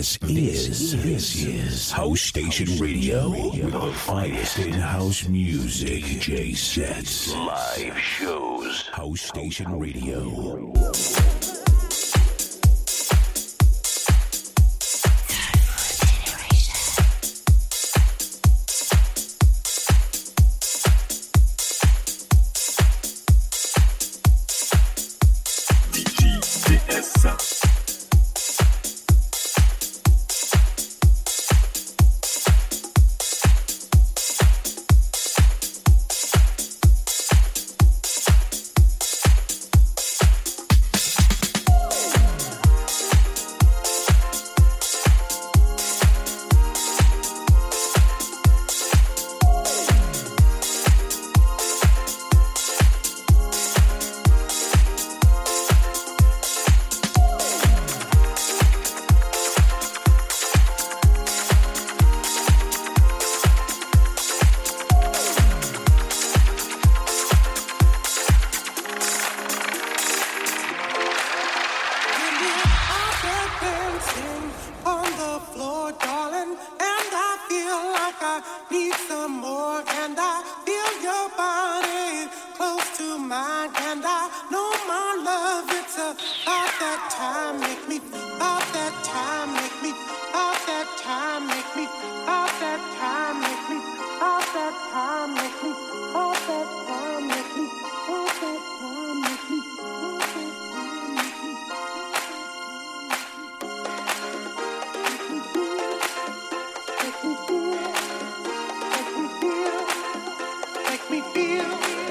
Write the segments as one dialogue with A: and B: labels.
A: This is, this is House Station Radio with the finest in house music. J sets, live shows. House Station Radio.
B: you.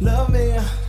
B: Love me.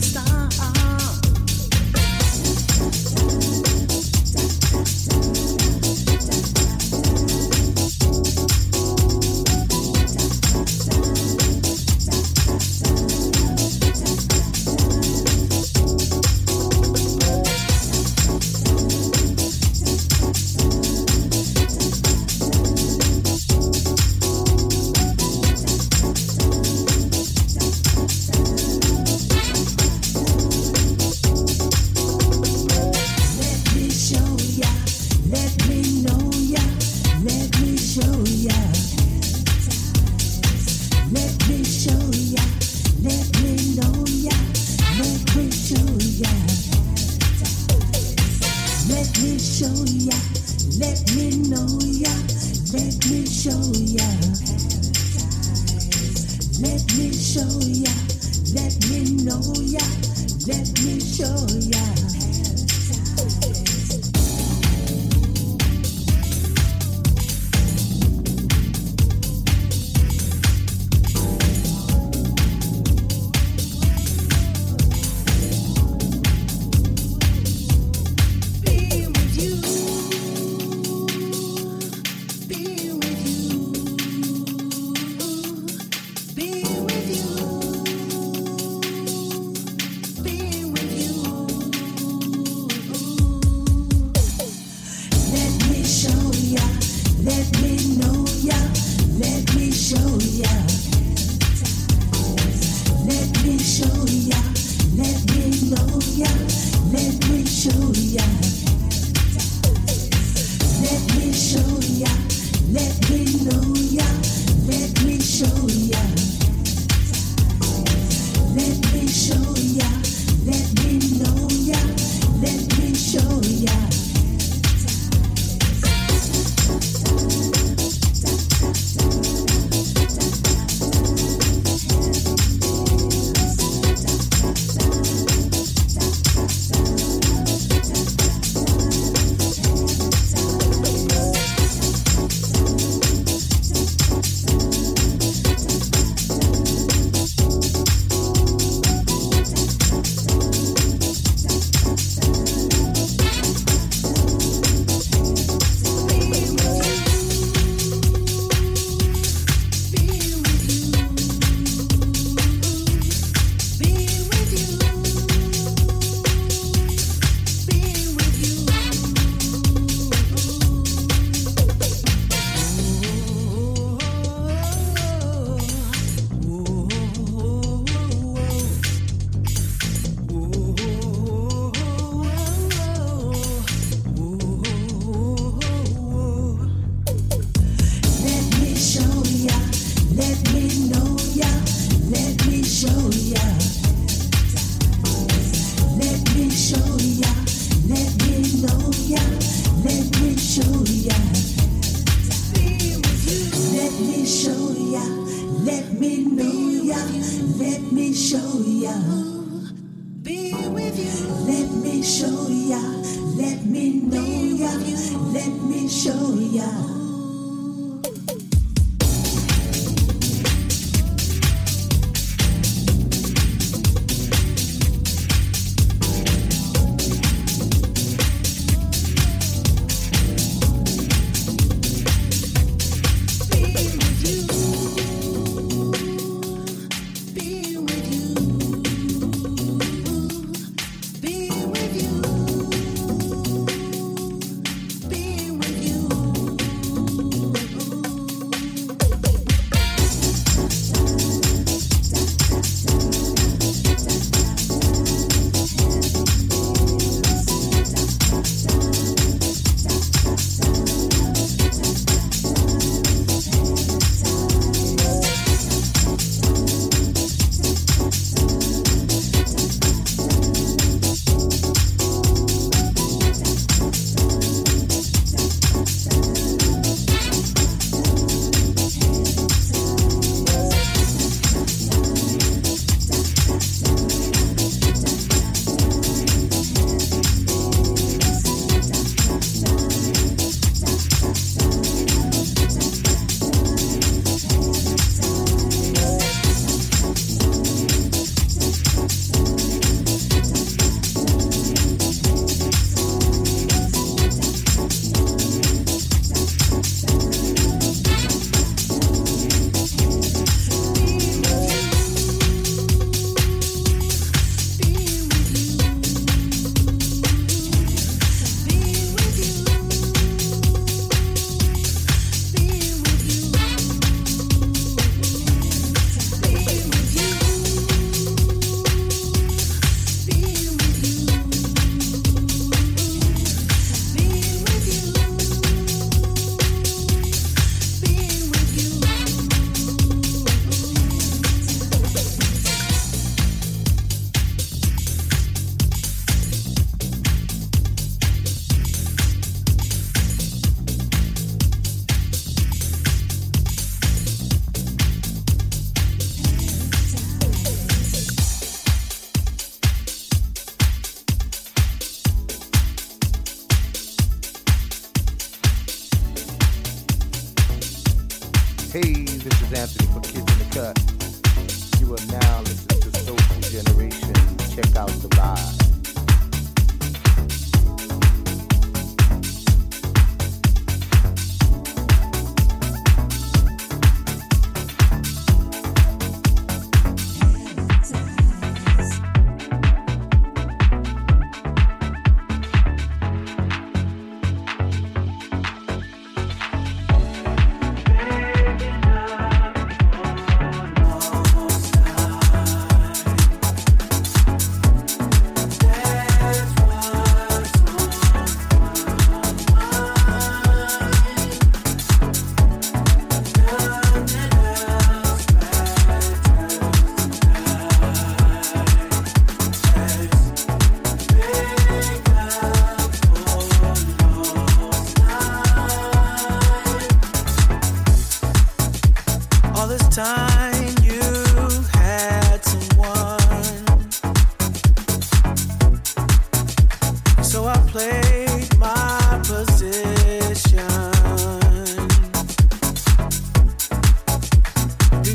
B: Star.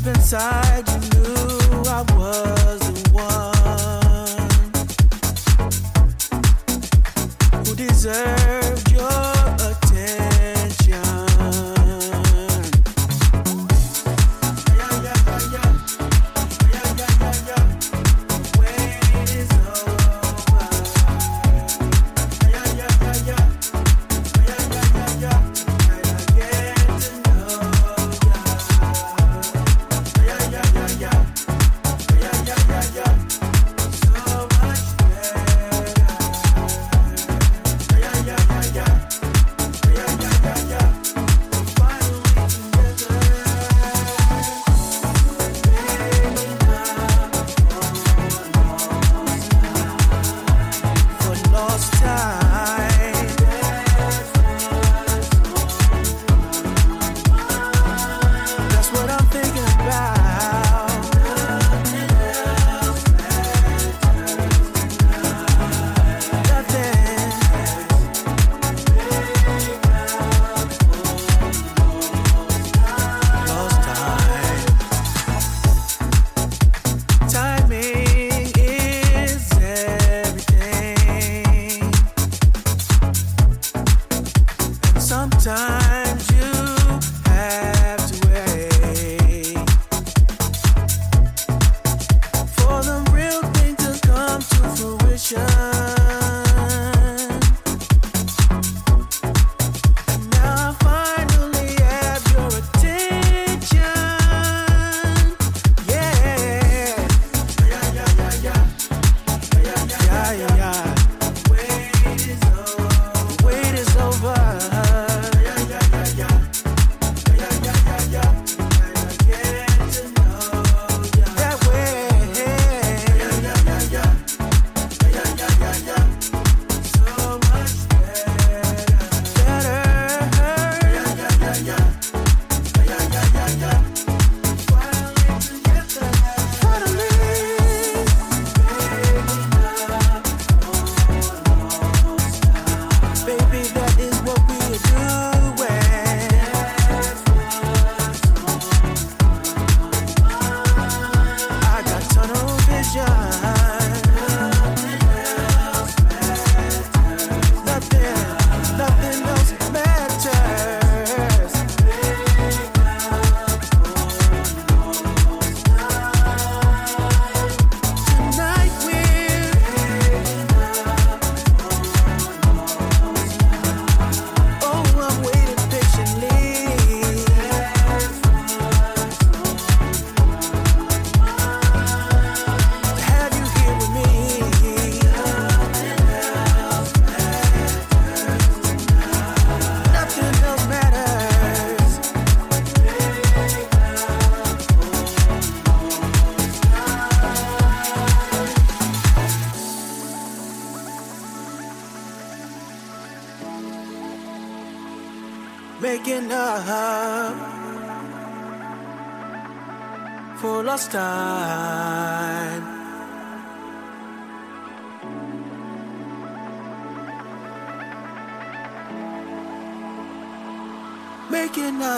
B: Making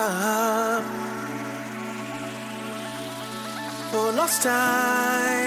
B: time for lost time.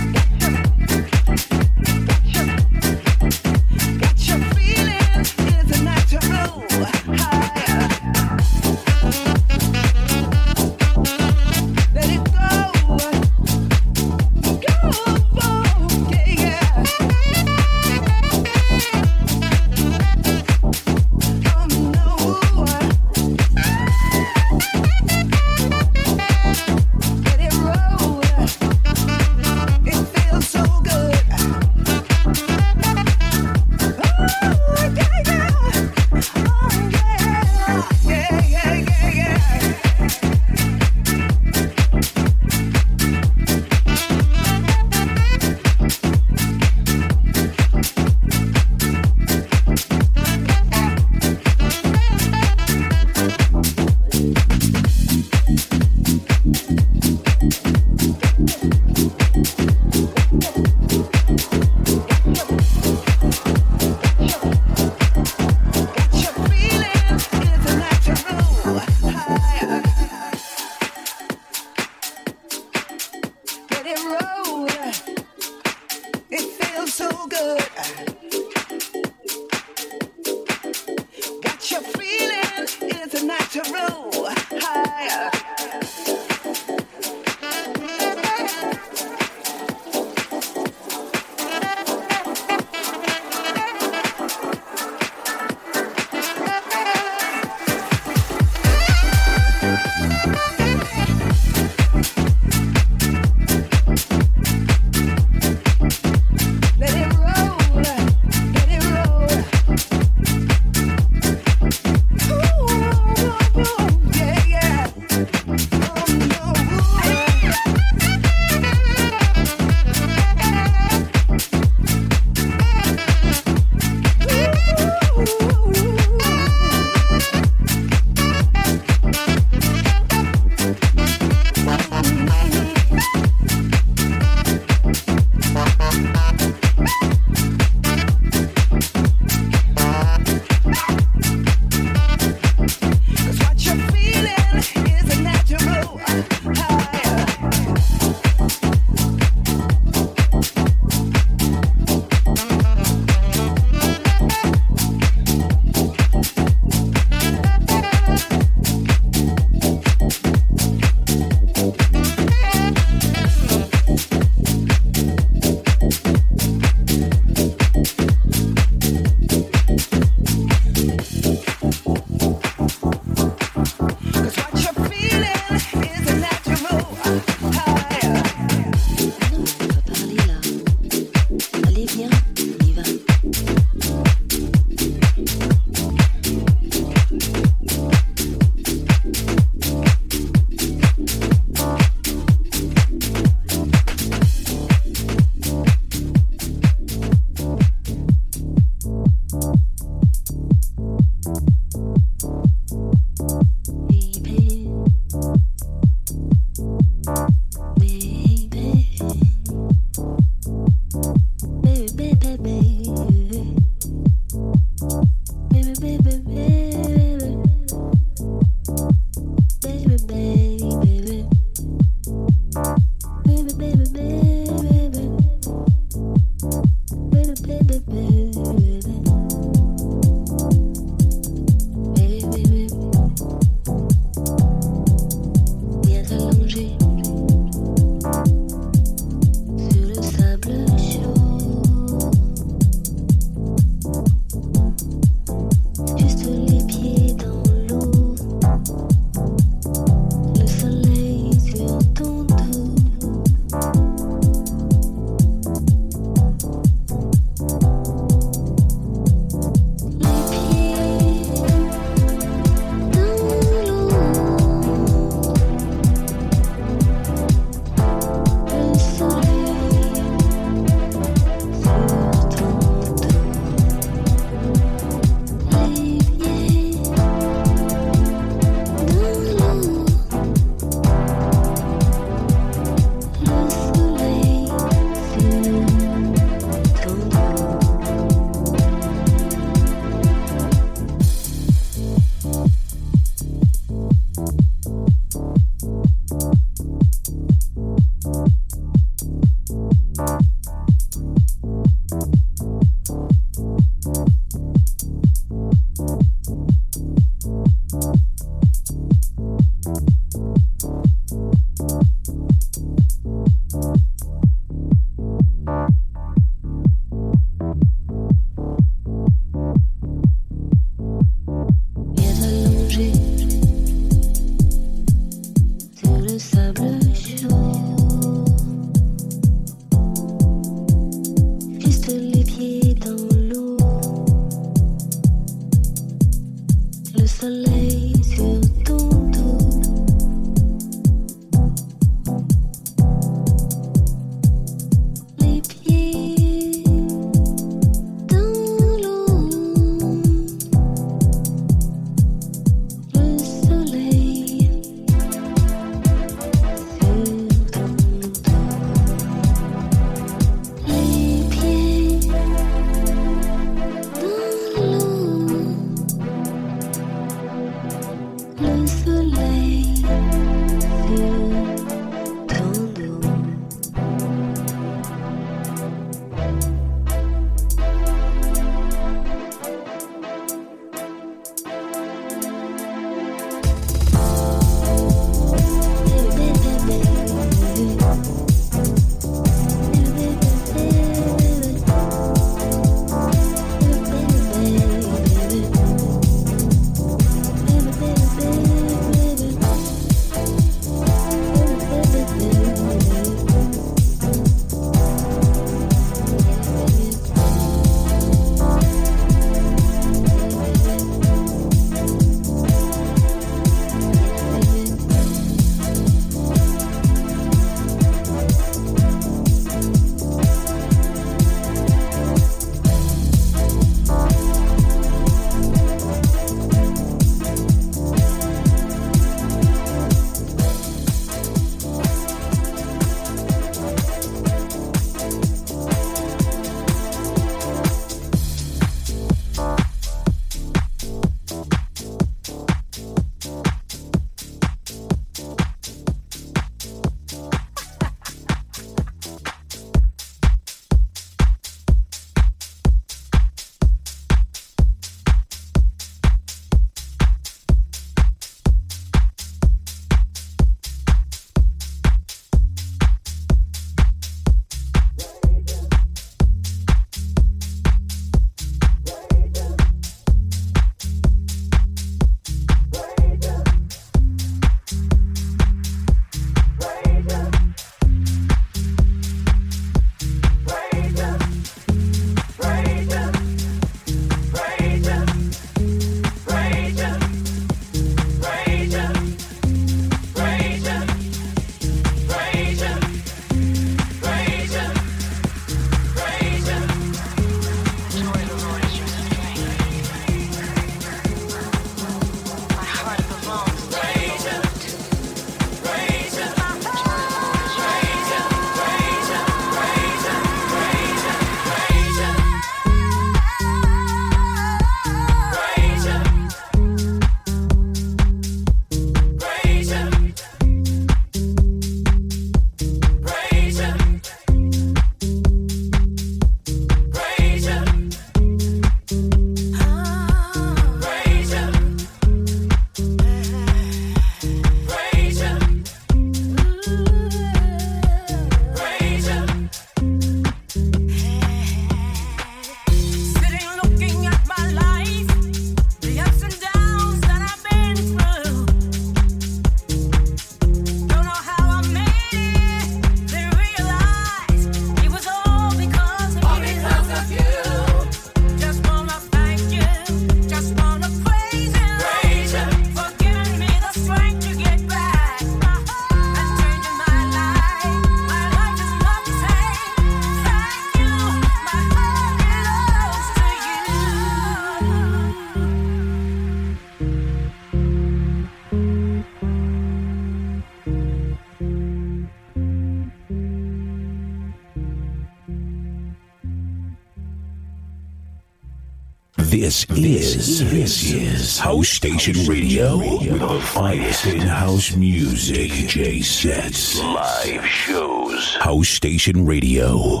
C: This is this is House Station Radio with the finest in house music. J sets live shows. House Station Radio.